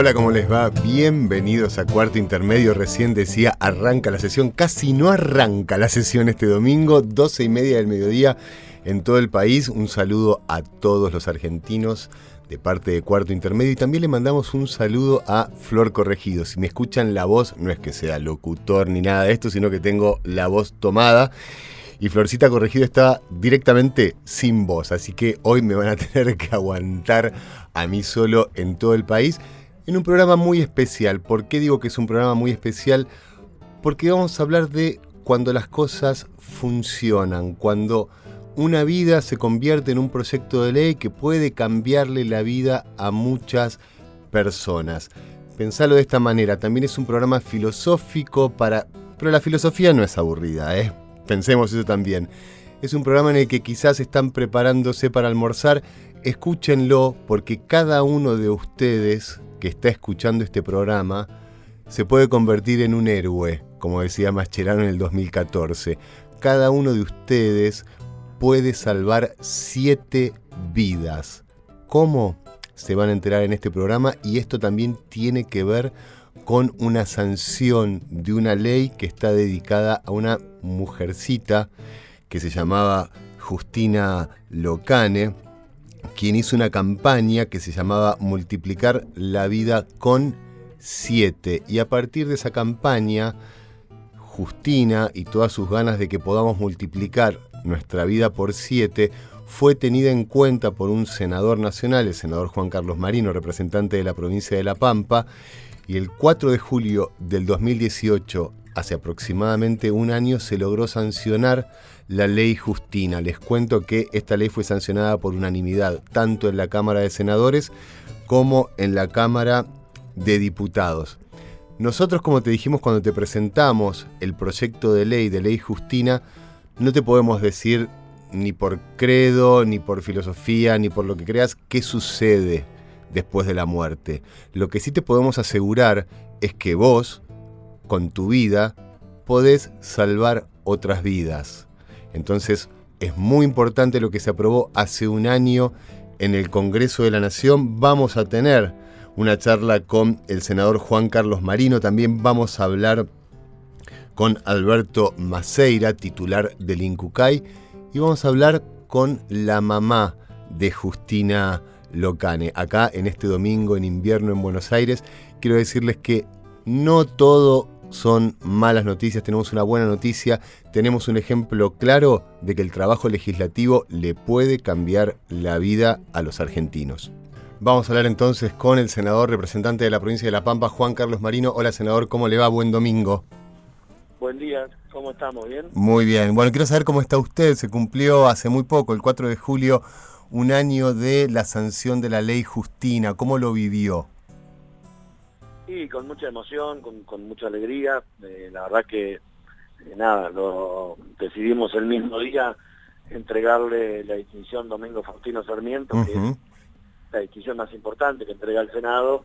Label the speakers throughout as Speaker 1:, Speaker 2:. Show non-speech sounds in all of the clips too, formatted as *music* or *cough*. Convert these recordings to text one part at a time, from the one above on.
Speaker 1: Hola, ¿cómo les va? Bienvenidos a Cuarto Intermedio. Recién decía, arranca la sesión. Casi no arranca la sesión este domingo, 12 y media del mediodía en todo el país. Un saludo a todos los argentinos de parte de Cuarto Intermedio y también le mandamos un saludo a Flor Corregido. Si me escuchan la voz, no es que sea locutor ni nada de esto, sino que tengo la voz tomada. Y Florcita Corregido está directamente sin voz, así que hoy me van a *laughs* tener que aguantar a mí solo en todo el país en un programa muy especial. ¿Por qué digo que es un programa muy especial? Porque vamos a hablar de cuando las cosas funcionan, cuando una vida se convierte en un proyecto de ley que puede cambiarle la vida a muchas personas. Pensalo de esta manera, también es un programa filosófico para... Pero la filosofía no es aburrida, ¿eh? Pensemos eso también. Es un programa en el que quizás están preparándose para almorzar. Escúchenlo porque cada uno de ustedes que está escuchando este programa se puede convertir en un héroe, como decía Mascherano en el 2014. Cada uno de ustedes puede salvar siete vidas. ¿Cómo? Se van a enterar en este programa y esto también tiene que ver con una sanción de una ley que está dedicada a una mujercita que se llamaba Justina Locane, quien hizo una campaña que se llamaba Multiplicar la vida con 7. Y a partir de esa campaña, Justina y todas sus ganas de que podamos multiplicar nuestra vida por 7 fue tenida en cuenta por un senador nacional, el senador Juan Carlos Marino, representante de la provincia de La Pampa, y el 4 de julio del 2018, hace aproximadamente un año, se logró sancionar la ley Justina. Les cuento que esta ley fue sancionada por unanimidad, tanto en la Cámara de Senadores como en la Cámara de Diputados. Nosotros, como te dijimos cuando te presentamos el proyecto de ley de ley Justina, no te podemos decir ni por credo, ni por filosofía, ni por lo que creas qué sucede después de la muerte. Lo que sí te podemos asegurar es que vos, con tu vida, podés salvar otras vidas. Entonces es muy importante lo que se aprobó hace un año en el Congreso de la Nación. Vamos a tener una charla con el senador Juan Carlos Marino. También vamos a hablar con Alberto Maceira, titular del INCUCAI. Y vamos a hablar con la mamá de Justina Locane. Acá en este domingo en invierno en Buenos Aires, quiero decirles que no todo son malas noticias, tenemos una buena noticia, tenemos un ejemplo claro de que el trabajo legislativo le puede cambiar la vida a los argentinos. Vamos a hablar entonces con el senador representante de la provincia de La Pampa, Juan Carlos Marino. Hola senador, ¿cómo le va? Buen domingo.
Speaker 2: Buen día, ¿cómo estamos? ¿Bien?
Speaker 1: Muy bien. Bueno, quiero saber cómo está usted. Se cumplió hace muy poco, el 4 de julio, un año de la sanción de la ley Justina. ¿Cómo lo vivió?
Speaker 2: Sí, con mucha emoción, con, mucha alegría. Eh, la verdad que, eh, nada, lo decidimos el mismo día entregarle la distinción Domingo Faustino Sarmiento, que es la distinción más importante que entrega el Senado,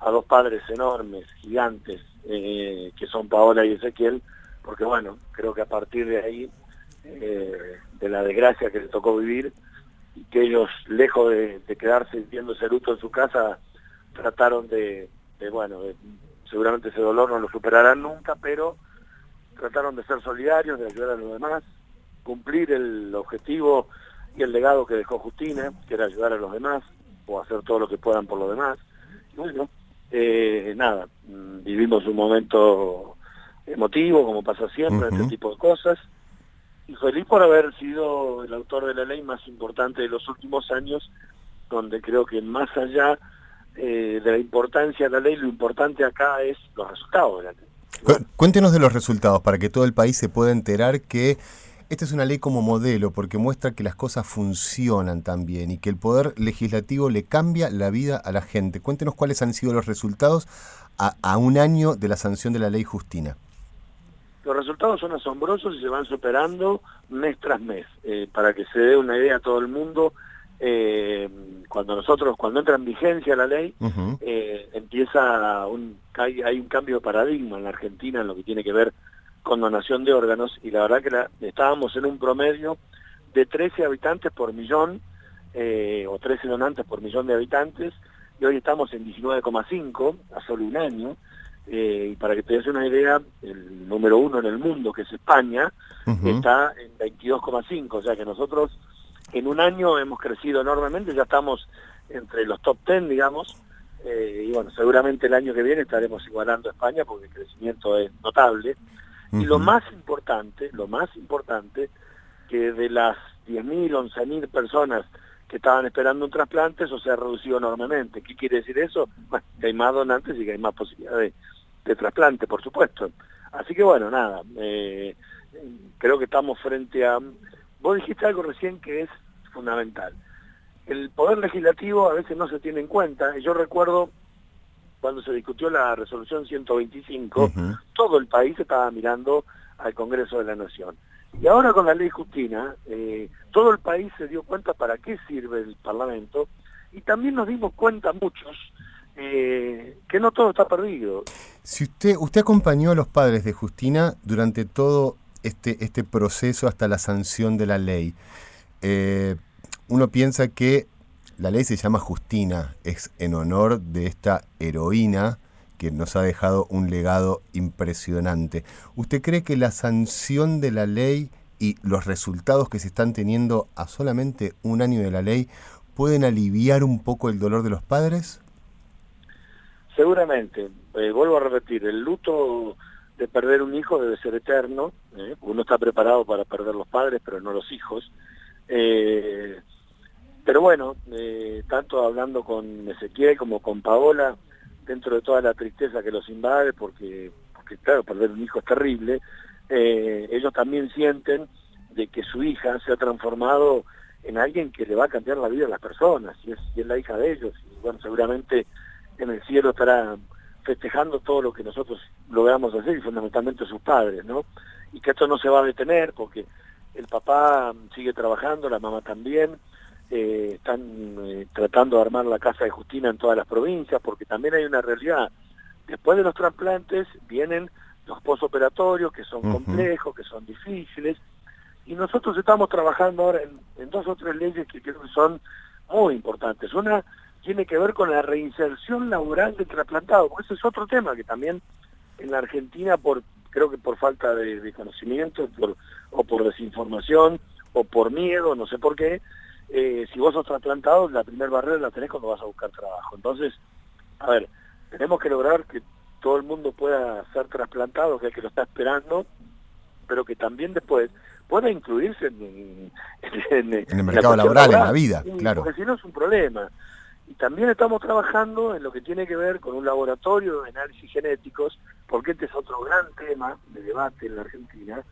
Speaker 2: a dos padres enormes, gigantes, eh, que son Paola y Ezequiel, porque bueno, creo que a partir de ahí, de la desgracia que les tocó vivir, y que ellos, lejos de, de quedarse viendo ese luto en su casa, trataron de, bueno, seguramente ese dolor no lo superarán nunca, pero trataron de ser solidarios, de ayudar a los demás, cumplir el objetivo y el legado que dejó Justina, que era ayudar a los demás, o hacer todo lo que puedan por los demás. Y bueno, eh, nada, mm, vivimos un momento emotivo, como pasa siempre, este tipo de cosas, y feliz por haber sido el autor de la ley más importante de los últimos años, donde creo que más allá eh, de la importancia de la ley, lo importante acá es los resultados de la ley.
Speaker 1: Cuéntenos de los resultados para que todo el país se pueda enterar que esta es una ley como modelo porque muestra que las cosas funcionan también y que el poder legislativo le cambia la vida a la gente. Cuéntenos cuáles han sido los resultados a, un año de la sanción de la ley Justina.
Speaker 2: los resultados son asombrosos y se van superando mes tras mes. Eh, para que se dé una idea a todo el mundo, eh, cuando nosotros, cuando entra en vigencia la ley, eh, empieza un, hay, hay, un cambio de paradigma en la Argentina en lo que tiene que ver con donación de órganos y la verdad que estábamos en un promedio de 13 habitantes por millón eh, o 13 donantes por millón de habitantes y hoy estamos en 19,5 a solo un año. Eh, y para que te des una idea el número uno en el mundo que es España está en 22,5 o sea que nosotros en un año hemos crecido enormemente, ya estamos entre los top 10, digamos, eh, y bueno, seguramente el año que viene estaremos igualando a España porque el crecimiento es notable. Y lo más importante, lo más importante, que de las 10.000, 11.000 personas que estaban esperando un trasplante, eso se ha reducido enormemente. ¿Qué quiere decir eso? Bueno, que hay más donantes y que hay más posibilidades de, trasplante, por supuesto. Así que bueno, nada, eh, creo que estamos frente a Vos dijiste algo recién que es fundamental. El poder legislativo a veces no se tiene en cuenta. Yo recuerdo cuando se discutió la resolución 125, todo el país estaba mirando al Congreso de la Nación. Y ahora con la ley Justina, eh, todo el país se dio cuenta para qué sirve el Parlamento y también nos dimos cuenta muchos eh, que no todo está perdido.
Speaker 1: Si usted, usted acompañó a los padres de Justina durante todo este, este proceso hasta la sanción de la ley. Eh, uno piensa que la ley se llama Justina, es en honor de esta heroína que nos ha dejado un legado impresionante. ¿Usted cree que la sanción de la ley y los resultados que se están teniendo a solamente un año de la ley pueden aliviar un poco el dolor de los padres?
Speaker 2: Seguramente. Eh, vuelvo a repetir, el luto de perder un hijo debe ser eterno, ¿eh? uno está preparado para perder los padres, pero no los hijos. Eh, pero bueno, eh, tanto hablando con Ezequiel como con Paola, dentro de toda la tristeza que los invade, porque, porque claro, perder un hijo es terrible, ellos también sienten de que su hija se ha transformado en alguien que le va a cambiar la vida a las personas, y es, y es la hija de ellos, y bueno, seguramente en el cielo estará festejando todo lo que nosotros logramos hacer y fundamentalmente sus padres, ¿no? Y que esto no se va a detener porque el papá sigue trabajando, la mamá también, eh, están eh, tratando de armar la casa de Justina en todas las provincias porque también hay una realidad. Después de los trasplantes vienen los posoperatorios que son complejos, que son difíciles, y nosotros estamos trabajando ahora en, en dos o tres leyes que creo que son muy importantes. Una tiene que ver con la reinserción laboral del trasplantado, porque ese es otro tema que también en la Argentina, por creo que por falta de, conocimiento por, o por desinformación o por miedo, no sé por qué, eh, si vos sos trasplantado, la primera barrera la tenés cuando vas a buscar trabajo. Entonces, a ver, tenemos que lograr que todo el mundo pueda ser trasplantado, que es que lo está esperando, pero que también después pueda incluirse en,
Speaker 1: el mercado laboral, en la vida, claro.
Speaker 2: Porque si no es un problema. Y también estamos trabajando en lo que tiene que ver con un laboratorio de análisis genéticos, porque este es otro gran tema de debate en la Argentina.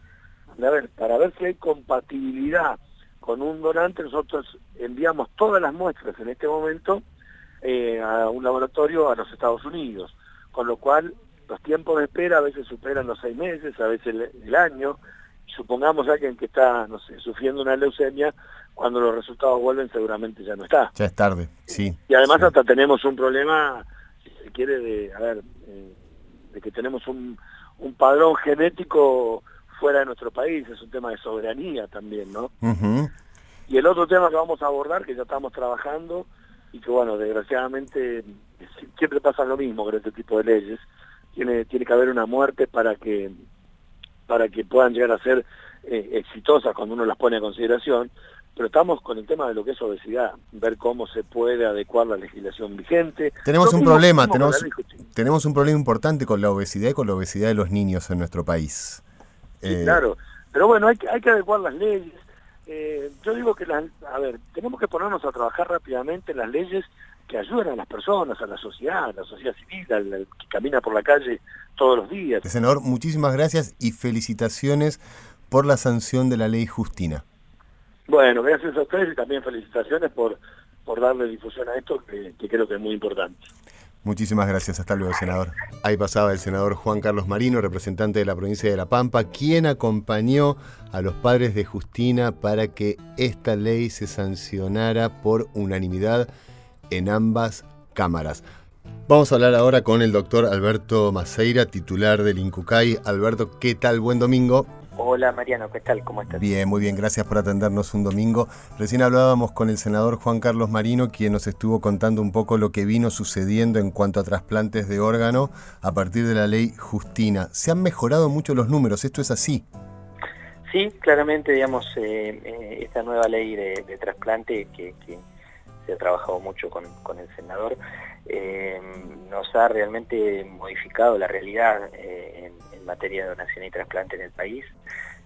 Speaker 2: A ver, para ver si hay compatibilidad con un donante, nosotros enviamos todas las muestras en este momento eh, a un laboratorio a los Estados Unidos, con lo cual los tiempos de espera a veces superan los seis meses, a veces el, año. Supongamos alguien que está, no sé, sufriendo una leucemia, cuando los resultados vuelven seguramente ya no está.
Speaker 1: Ya es tarde, sí.
Speaker 2: Y además hasta tenemos un problema, si se quiere, de, a ver, eh, de que tenemos un, un padrón genético fuera de nuestro país, es un tema de soberanía también, ¿no? Y el otro tema que vamos a abordar, que ya estamos trabajando, y que bueno, desgraciadamente siempre pasa lo mismo con este tipo de leyes, tiene, tiene que haber una muerte para que para que puedan llegar a ser eh, exitosas cuando uno las pone a consideración, pero estamos con el tema de lo que es obesidad, ver cómo se puede adecuar la legislación vigente.
Speaker 1: Tenemos un problema, tenemos, tenemos un problema importante con la obesidad y con la obesidad de los niños en nuestro país.
Speaker 2: Sí, eh, claro, pero bueno, hay que, hay que adecuar las leyes. Eh, yo digo que, las, a ver, tenemos que ponernos a trabajar rápidamente en las leyes que ayuden a las personas, a la sociedad, a la sociedad civil, al, que camina por la calle todos los días.
Speaker 1: Senador, muchísimas gracias y felicitaciones por la sanción de la ley Justina.
Speaker 2: Bueno, gracias a ustedes y también felicitaciones por, por darle difusión a esto que, que creo que es muy importante.
Speaker 1: Muchísimas gracias. Hasta luego, senador. Ahí pasaba el senador Juan Carlos Marino, representante de la provincia de La Pampa, quien acompañó a los padres de Justina para que esta ley se sancionara por unanimidad en ambas cámaras. Vamos a hablar ahora con el doctor Alberto Maceira, titular del INCUCAI. Alberto, ¿qué tal? Buen domingo.
Speaker 3: Hola Mariano, ¿qué tal? ¿Cómo estás?
Speaker 1: Bien, muy bien, gracias por atendernos un domingo. Recién hablábamos con el senador Juan Carlos Marino, quien nos estuvo contando un poco lo que vino sucediendo en cuanto a trasplantes de órgano a partir de la ley Justina. Se han mejorado mucho los números, ¿esto es así?
Speaker 3: Sí, claramente, digamos, eh, eh, esta nueva ley de, trasplante que, se ha trabajado mucho con, el senador, eh, nos ha realmente modificado la realidad en materia de donación y trasplante en el país.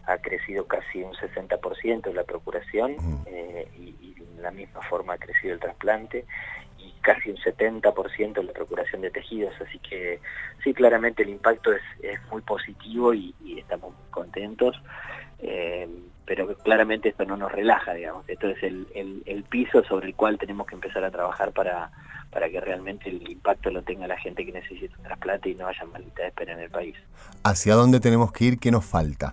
Speaker 3: Ha crecido casi un 60% la procuración eh, y, de la misma forma ha crecido el trasplante y casi un 70% la procuración de tejidos. Así que sí, claramente el impacto es, muy positivo y, estamos muy contentos. Pero claramente esto no nos relaja, digamos. Esto es el, el piso sobre el cual tenemos que empezar a trabajar para, para que realmente el impacto lo tenga la gente que necesita un trasplante y no haya malita de espera en el país.
Speaker 1: ¿Hacia dónde tenemos que ir? ¿Qué nos falta?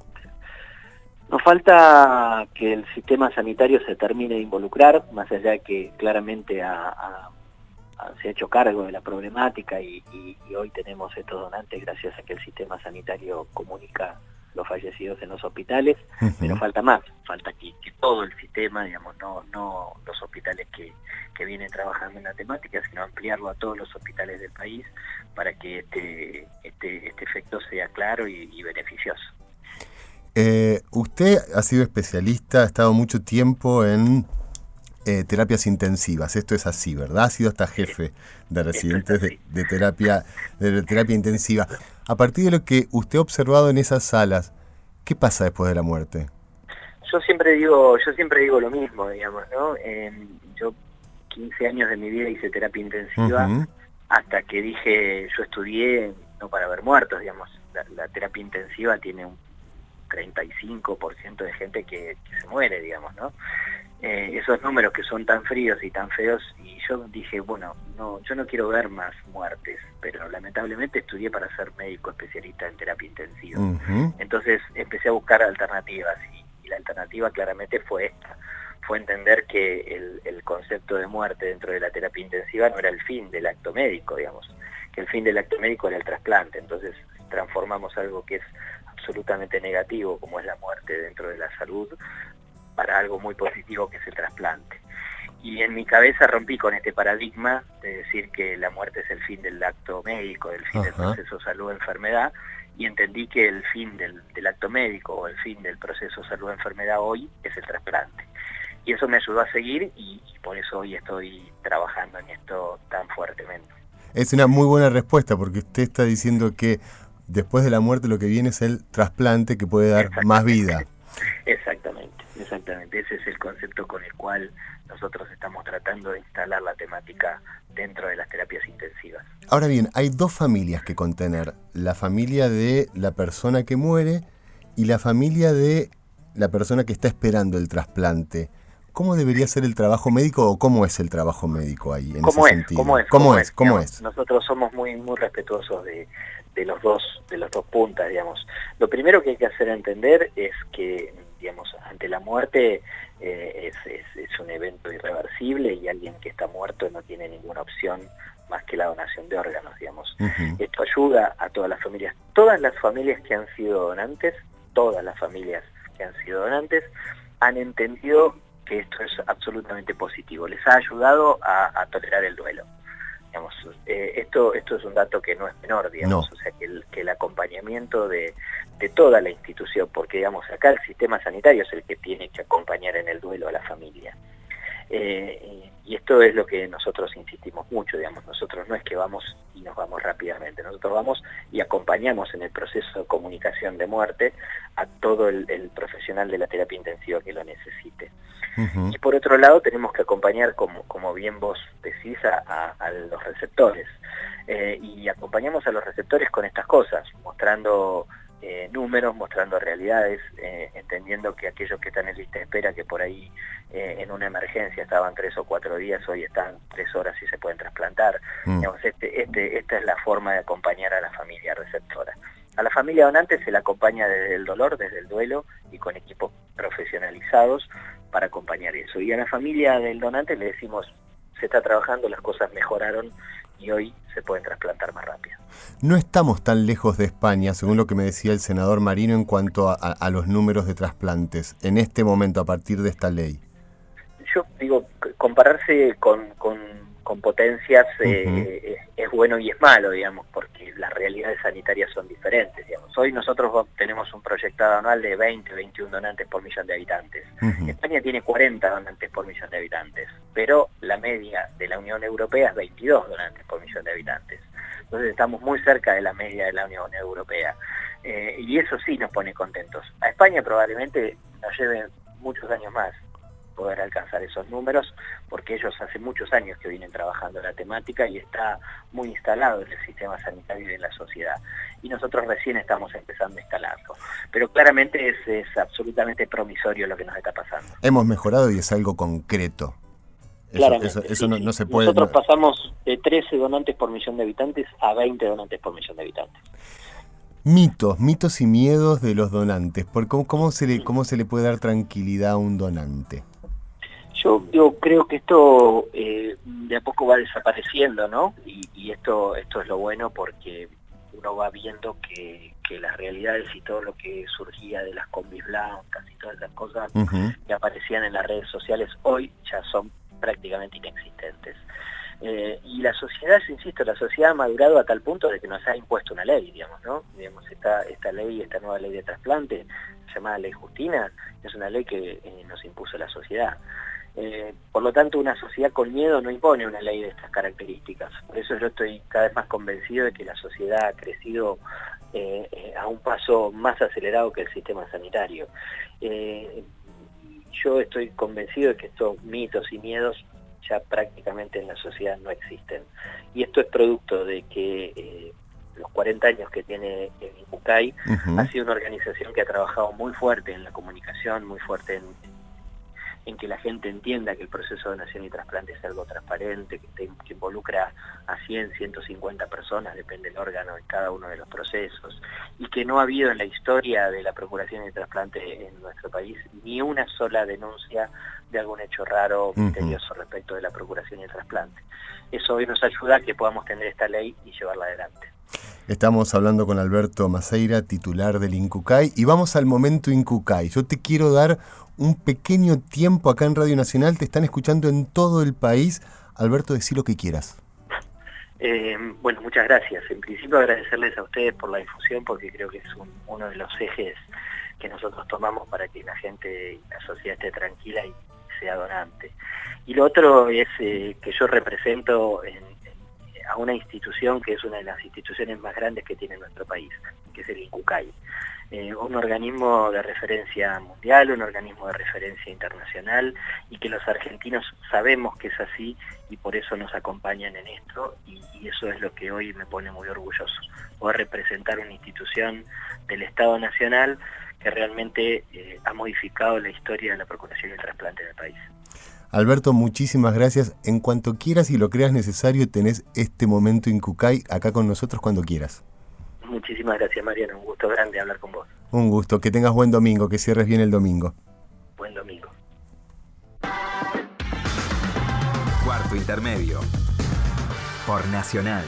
Speaker 3: Nos falta que el sistema sanitario se termine de involucrar, más allá de que claramente se ha hecho cargo de la problemática y, y hoy tenemos estos donantes gracias a que el sistema sanitario comunica los fallecidos en los hospitales, pero falta más, falta que, todo el sistema, digamos, no, no los hospitales que, vienen trabajando en la temática, sino ampliarlo a todos los hospitales del país para que este, este, este efecto sea claro y, beneficioso.
Speaker 1: Eh, usted ha sido especialista, ha estado mucho tiempo en eh, terapias intensivas. Esto es así, ¿verdad? Ha sido hasta jefe de residentes de, terapia, de terapia intensiva. A partir de lo que usted ha observado en esas salas, ¿qué pasa después de la muerte?
Speaker 3: Yo siempre digo, yo siempre digo lo mismo, digamos, ¿no? yo 15 años de mi vida hice terapia intensiva hasta que dije, yo estudié no para ver muertos, digamos. La, terapia intensiva tiene un 35% de gente que, que se muere, digamos, ¿no? Eh, esos números que son tan fríos y tan feos y yo dije, bueno, no, yo no quiero ver más muertes, pero lamentablemente estudié para ser médico especialista en terapia intensiva. Entonces empecé a buscar alternativas y, la alternativa claramente fue esta, fue entender que el, el concepto de muerte dentro de la terapia intensiva no era el fin del acto médico, digamos, que el fin del acto médico era el trasplante, entonces transformamos algo que es absolutamente negativo como es la muerte dentro de la salud para algo muy positivo que es el trasplante. Y en mi cabeza rompí con este paradigma de decir que la muerte es el fin del acto médico, el fin del proceso salud-enfermedad, y entendí que el fin del, acto médico o el fin del proceso salud-enfermedad hoy es el trasplante. Y eso me ayudó a seguir y, por eso hoy estoy trabajando en esto tan fuertemente.
Speaker 1: Es una muy buena respuesta porque usted está diciendo que después de la muerte lo que viene es el trasplante que puede dar más vida. *laughs*
Speaker 3: Exactamente. Exactamente, ese es el concepto con el cual nosotros estamos tratando de instalar la temática dentro de las terapias intensivas.
Speaker 1: Ahora bien, hay dos familias que contener, la familia de la persona que muere y la familia de la persona que está esperando el trasplante. ¿Cómo debería ser el trabajo médico o cómo es el trabajo médico ahí en ese sentido?
Speaker 3: ¿Cómo es? ¿Cómo, es? ¿Cómo es? Nosotros somos muy muy respetuosos de, de los dos de las dos puntas, digamos. Lo primero que hay que hacer entender es que digamos, ante la muerte eh, es, un evento irreversible y alguien que está muerto no tiene ninguna opción más que la donación de órganos, digamos. Esto ayuda a todas las familias. Todas las familias que han sido donantes, todas las familias que han sido donantes, han entendido que esto es absolutamente positivo. Les ha ayudado a tolerar el duelo. Eh, esto, esto es un dato que no es menor, digamos, o sea, que el, que el acompañamiento de, toda la institución, porque digamos, acá el sistema sanitario es el que tiene que acompañar en el duelo a la familia. Eh, y esto es lo que nosotros insistimos mucho, digamos, nosotros no es que vamos y nos vamos rápidamente, nosotros vamos y acompañamos en el proceso de comunicación de muerte a todo el, profesional de la terapia intensiva que lo necesite. Y por otro lado tenemos que acompañar, como, como bien vos decís, a, los receptores. Eh, y acompañamos a los receptores con estas cosas, mostrando eh, números, mostrando realidades, eh, entendiendo que aquellos que están en lista de espera, que por ahí eh, en una emergencia estaban tres o cuatro días, hoy están tres horas y se pueden trasplantar. Mm. Este, este, esta es la forma de acompañar a la familia receptora. A la familia donante se la acompaña desde el dolor, desde el duelo y con equipos profesionalizados para acompañar eso. Y a la familia del donante le decimos, se está trabajando, las cosas mejoraron y hoy se pueden trasplantar más rápido.
Speaker 1: No estamos tan lejos de España, según lo que me decía el senador Marino en cuanto a, los números de trasplantes, en este momento, a partir de esta ley.
Speaker 3: Yo digo, compararse con, con, potencias eh, es, bueno y es malo, digamos, porque las realidades sanitarias son diferentes. Digamos. Hoy nosotros tenemos un proyectado anual de 20, 21 donantes por millón de habitantes. España tiene 40 donantes por millón de habitantes, pero la media de la Unión Europea es 22 donantes por millón de habitantes. Entonces estamos muy cerca de la media de la Unión Europea. Eh, y eso sí nos pone contentos. A España probablemente nos lleve muchos años más poder alcanzar esos números, porque ellos hace muchos años que vienen trabajando la temática y está muy instalado en el sistema sanitario y en la sociedad. Y nosotros recién estamos empezando a instalarlo. Pero claramente es, es absolutamente promisorio lo que nos está pasando.
Speaker 1: Hemos mejorado y es algo concreto.
Speaker 3: Eso, no, se puede. Nosotros pasamos de 13 donantes por millón de habitantes a 20 donantes por millón de habitantes.
Speaker 1: Mitos, mitos y miedos de los donantes. ¿Por cómo, se le, ¿Cómo se le puede dar tranquilidad a un donante?
Speaker 3: Yo, creo que esto eh, de a poco va desapareciendo, ¿no? Y, esto, esto es lo bueno porque uno va viendo que, las realidades y todo lo que surgía de las combis blancas y todas esas cosas que aparecían en las redes sociales hoy ya son prácticamente inexistentes. Eh, y la sociedad, insisto, la sociedad ha madurado a tal punto de que nos ha impuesto una ley, digamos, ¿no? Digamos, esta, esta ley, esta nueva ley de trasplante, llamada Ley Justina, es una ley que eh, nos impuso la sociedad. Eh, por lo tanto, una sociedad con miedo no impone una ley de estas características. Por eso yo estoy cada vez más convencido de que la sociedad ha crecido a un paso más acelerado que el sistema sanitario yo estoy convencido de que estos mitos y miedos ya prácticamente en la sociedad no existen. Y esto es producto de que eh, los 40 años que tiene el INCUCAI ha sido una organización que ha trabajado muy fuerte en la comunicación, muy fuerte en, en que la gente entienda que el proceso de donación y trasplante es algo transparente, que, involucra a 100, 150 personas, depende del órgano en cada uno de los procesos, y que no ha habido en la historia de la procuración y trasplante en nuestro país ni una sola denuncia de algún hecho raro o misterioso respecto de la procuración y el trasplante. Eso hoy nos ayuda a que podamos tener esta ley y llevarla adelante.
Speaker 1: Estamos hablando con Alberto Maceira, titular del INCUCAI, y vamos al momento INCUCAI. Yo te quiero dar un pequeño tiempo acá en Radio Nacional, te están escuchando en todo el país. Alberto, decí lo que quieras.
Speaker 3: Eh, bueno, muchas gracias. En principio agradecerles a ustedes por la difusión porque creo que es uno de los ejes que nosotros tomamos para que la gente y la sociedad esté tranquila y sea donante. Y lo otro es eh, que yo represento a una institución que es una de las instituciones más grandes que tiene nuestro país, que es el INCUCAI. Eh, un organismo de referencia mundial, un organismo de referencia internacional y que los argentinos sabemos que es así y por eso nos acompañan en esto y, eso es lo que hoy me pone muy orgulloso, poder representar una institución del Estado Nacional que realmente eh, ha modificado la historia de la procuración y el trasplante en el país.
Speaker 1: Alberto, muchísimas gracias. En cuanto quieras y lo creas necesario, tenés este momento en Cucay acá con nosotros cuando quieras.
Speaker 3: Muchísimas gracias, Mariano. Un gusto grande hablar con vos.
Speaker 1: Un gusto. Que tengas buen domingo, que cierres bien el domingo.
Speaker 3: Buen domingo.
Speaker 4: Cuarto intermedio. Por Nacional.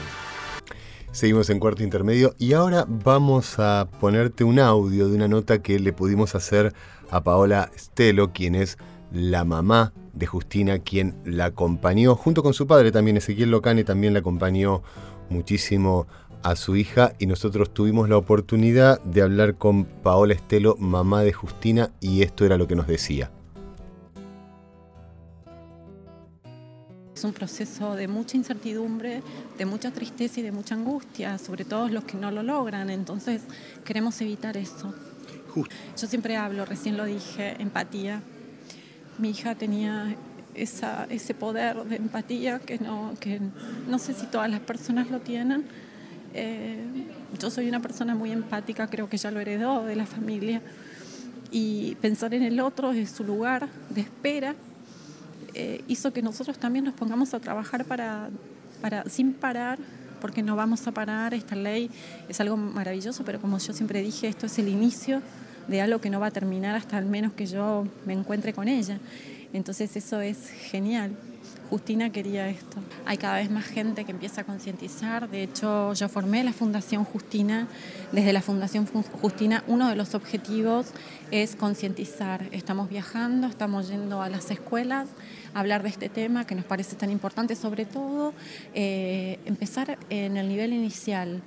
Speaker 1: Seguimos en cuarto intermedio y ahora vamos a ponerte un audio de una nota que le pudimos hacer a Paola Stelo, quien es la mamá de Justina, quien la acompañó, junto con su padre también, Ezequiel Locane, también la acompañó muchísimo a su hija y nosotros tuvimos la oportunidad de hablar con Paola Estelo, mamá de Justina, y esto era lo que nos decía.
Speaker 5: Es un proceso de mucha incertidumbre, de mucha tristeza y de mucha angustia, sobre todo los que no lo logran, entonces queremos evitar eso. Yo siempre hablo, recién lo dije, empatía. Mi hija tenía ese poder de empatía que no, que no sé si todas las personas lo tienen. Eh, yo soy una persona muy empática, creo que ya lo heredó de la familia, y pensar en el otro, en su lugar de espera, eh, hizo que nosotros también nos pongamos a trabajar para, para, sin parar, porque no vamos a parar, esta ley es algo maravilloso, pero como yo siempre dije, esto es el inicio de algo que no va a terminar hasta al menos que yo me encuentre con ella. Entonces eso es genial. Justina quería esto. Hay cada vez más gente que empieza a concientizar. De hecho, yo formé la Fundación Justina. Desde la Fundación Justina, uno de los objetivos es concientizar. Estamos viajando, estamos yendo a las escuelas a hablar de este tema que nos parece tan importante, sobre todo eh, empezar en el nivel inicial,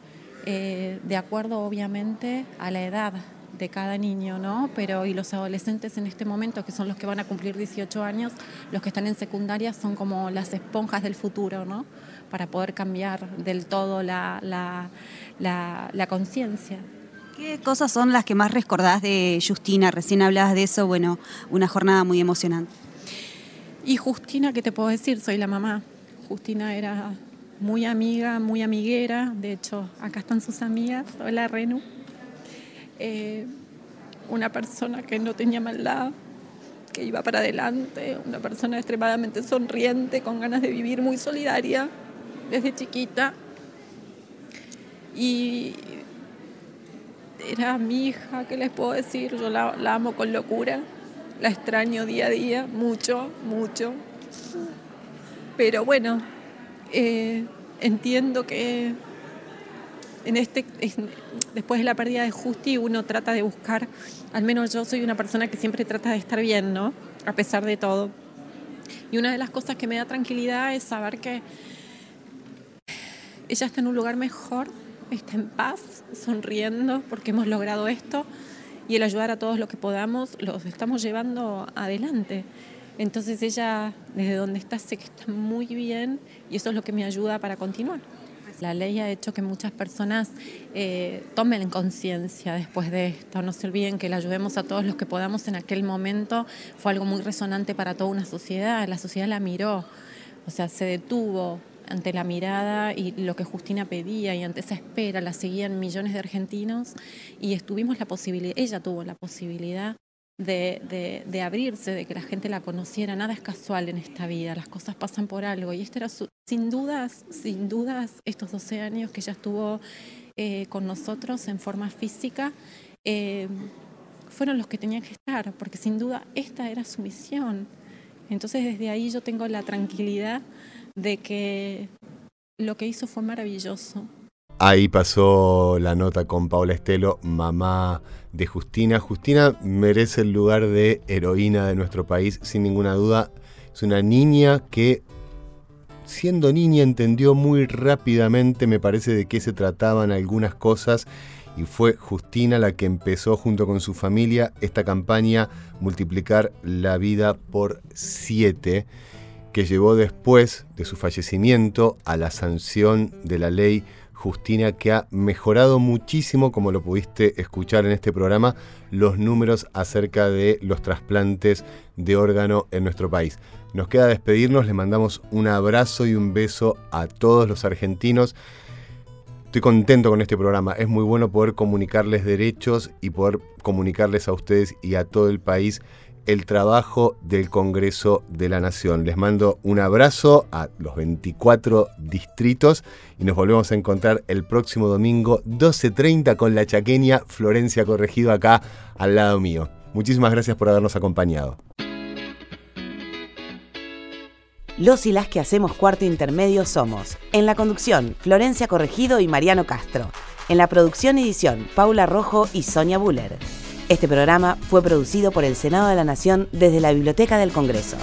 Speaker 5: eh, de acuerdo obviamente a la edad de cada niño, ¿no? Pero y los adolescentes en este momento, que son los que van a cumplir 18 años, los que están en secundaria son como las esponjas del futuro, ¿no? Para poder cambiar del todo la, la, la, conciencia.
Speaker 6: ¿Qué cosas son las que más recordás de Justina? Recién hablabas de eso, bueno, una jornada muy emocionante.
Speaker 5: Y Justina, ¿qué te puedo decir? Soy la mamá. Justina era muy amiga, muy amiguera. De hecho, acá están sus amigas. Hola, Renu. Eh, una persona que no tenía maldad, que iba para adelante, una persona extremadamente sonriente, con ganas de vivir, muy solidaria desde chiquita. Y era mi hija, ¿qué les puedo decir? Yo la, amo con locura, la extraño día a día, mucho, mucho. Pero bueno, eh, entiendo que en este, después de la pérdida de Justi, uno trata de buscar, al menos yo soy una persona que siempre trata de estar bien, ¿no? A pesar de todo. Y una de las cosas que me da tranquilidad es saber que ella está en un lugar mejor, está en paz, sonriendo, porque hemos logrado esto y el ayudar a todos los que podamos, los estamos llevando adelante. Entonces ella, desde donde está, sé que está muy bien y eso es lo que me ayuda para continuar. La ley ha hecho que muchas personas eh, tomen conciencia después de esto. No se olviden que le ayudemos a todos los que podamos en aquel momento. Fue algo muy resonante para toda una sociedad. La sociedad la miró, o sea, se detuvo ante la mirada y lo que Justina pedía y ante esa espera la seguían millones de argentinos y estuvimos la posibilidad, ella tuvo la posibilidad de, abrirse, de que la gente la conociera. Nada es casual en esta vida, las cosas pasan por algo. Y esto era, sin dudas, sin dudas, estos 12 años que ella estuvo eh, con nosotros en forma física, eh, fueron los que tenían que estar, porque sin duda esta era su misión. Entonces desde ahí yo tengo la tranquilidad de que lo que hizo fue maravilloso.
Speaker 1: Ahí pasó la nota con Paula Estelo, mamá de Justina. Justina merece el lugar de heroína de nuestro país, sin ninguna duda. Es una niña que, siendo niña, entendió muy rápidamente, me parece, de qué se trataban algunas cosas. Y fue Justina la que empezó junto con su familia esta campaña Multiplicar la vida por siete, que llevó después de su fallecimiento a la sanción de la ley Justina, que ha mejorado muchísimo, como lo pudiste escuchar en este programa, los números acerca de los trasplantes de órgano en nuestro país. Nos queda despedirnos, les mandamos un abrazo y un beso a todos los argentinos. Estoy contento con este programa, es muy bueno poder comunicarles derechos y poder comunicarles a ustedes y a todo el país el trabajo del Congreso de la Nación. Les mando un abrazo a los 24 distritos y nos volvemos a encontrar el próximo domingo 12.30 con la chaqueña Florencia Corregido acá al lado mío. Muchísimas gracias por habernos acompañado.
Speaker 7: Los y las que hacemos cuarto intermedio somos, en la conducción, Florencia Corregido y Mariano Castro. En la producción edición, Paula Rojo y Sonia Buller. Este programa fue producido por el Senado de la Nación desde la Biblioteca del Congreso.